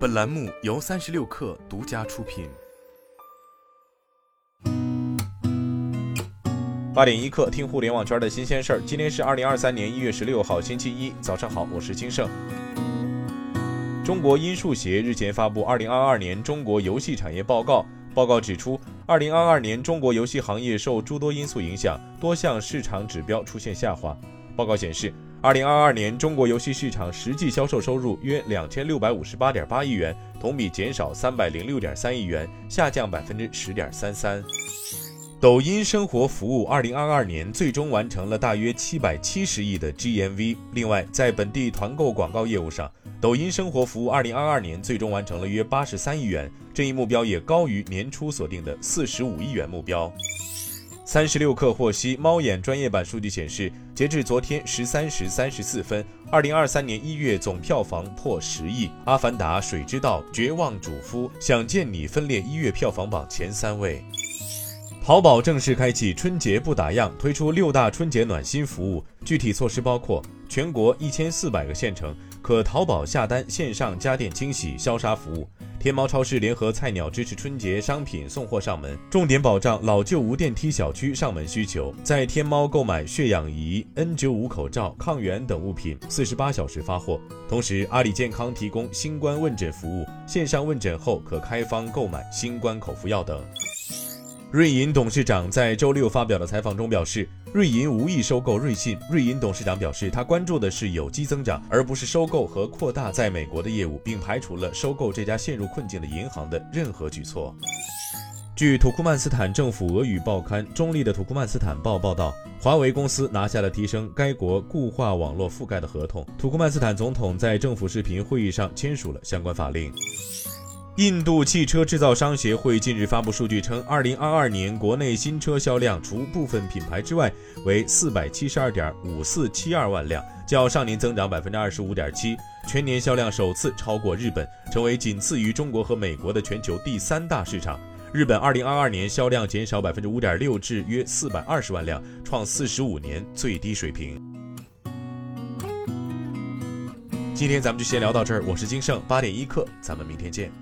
本栏目由三十六氪独家出品。八点一刻，听互联网圈的新鲜事儿。今天是二零二三年一月十六号，星期一，早上好，我是金盛。中国音数协日前发布《二零二二年中国游戏产业报告》，报告指出，二零二二年中国游戏行业受诸多因素影响，多项市场指标出现下滑。报告显示。二零二二年，中国游戏市场实际销售收入约两千六百五十八点八亿元，同比减少三百零六点三亿元，下降百分之十点三三。抖音生活服务二零二二年最终完成了大约七百七十亿的 GMV。另外，在本地团购广告业务上，抖音生活服务二零二二年最终完成了约八十三亿元，这一目标也高于年初锁定的四十五亿元目标。三十六氪获悉，猫眼专业版数据显示，截至昨天十三时三十四分，二零二三年一月总票房破十亿，《阿凡达》《水之道》《绝望主夫》《想见你》分列一月票房榜前三位。淘宝正式开启春节不打烊，推出六大春节暖心服务，具体措施包括全国一千四百个县城可淘宝下单线上家电清洗消杀服务。天猫超市联合菜鸟支持春节商品送货上门，重点保障老旧无电梯小区上门需求。在天猫购买血氧仪、N95 口罩、抗原等物品，四十八小时发货。同时，阿里健康提供新冠问诊服务，线上问诊后可开方购买新冠口服药等。瑞银董事长在周六发表的采访中表示，瑞银无意收购瑞信。瑞银董事长表示，他关注的是有机增长，而不是收购和扩大在美国的业务，并排除了收购这家陷入困境的银行的任何举措。据土库曼斯坦政府俄语报刊《中立的土库曼斯坦报》报道，华为公司拿下了提升该国固话网络覆盖的合同。土库曼斯坦总统在政府视频会议上签署了相关法令。印度汽车制造商协会近日发布数据称，二零二二年国内新车销量除部分品牌之外为四百七十二点五四七二万辆，较上年增长百分之二十五点七，全年销量首次超过日本，成为仅次于中国和美国的全球第三大市场。日本二零二二年销量减少百分之五点六，至约四百二十万辆，创四十五年最低水平。今天咱们就先聊到这儿，我是金盛八点一刻，咱们明天见。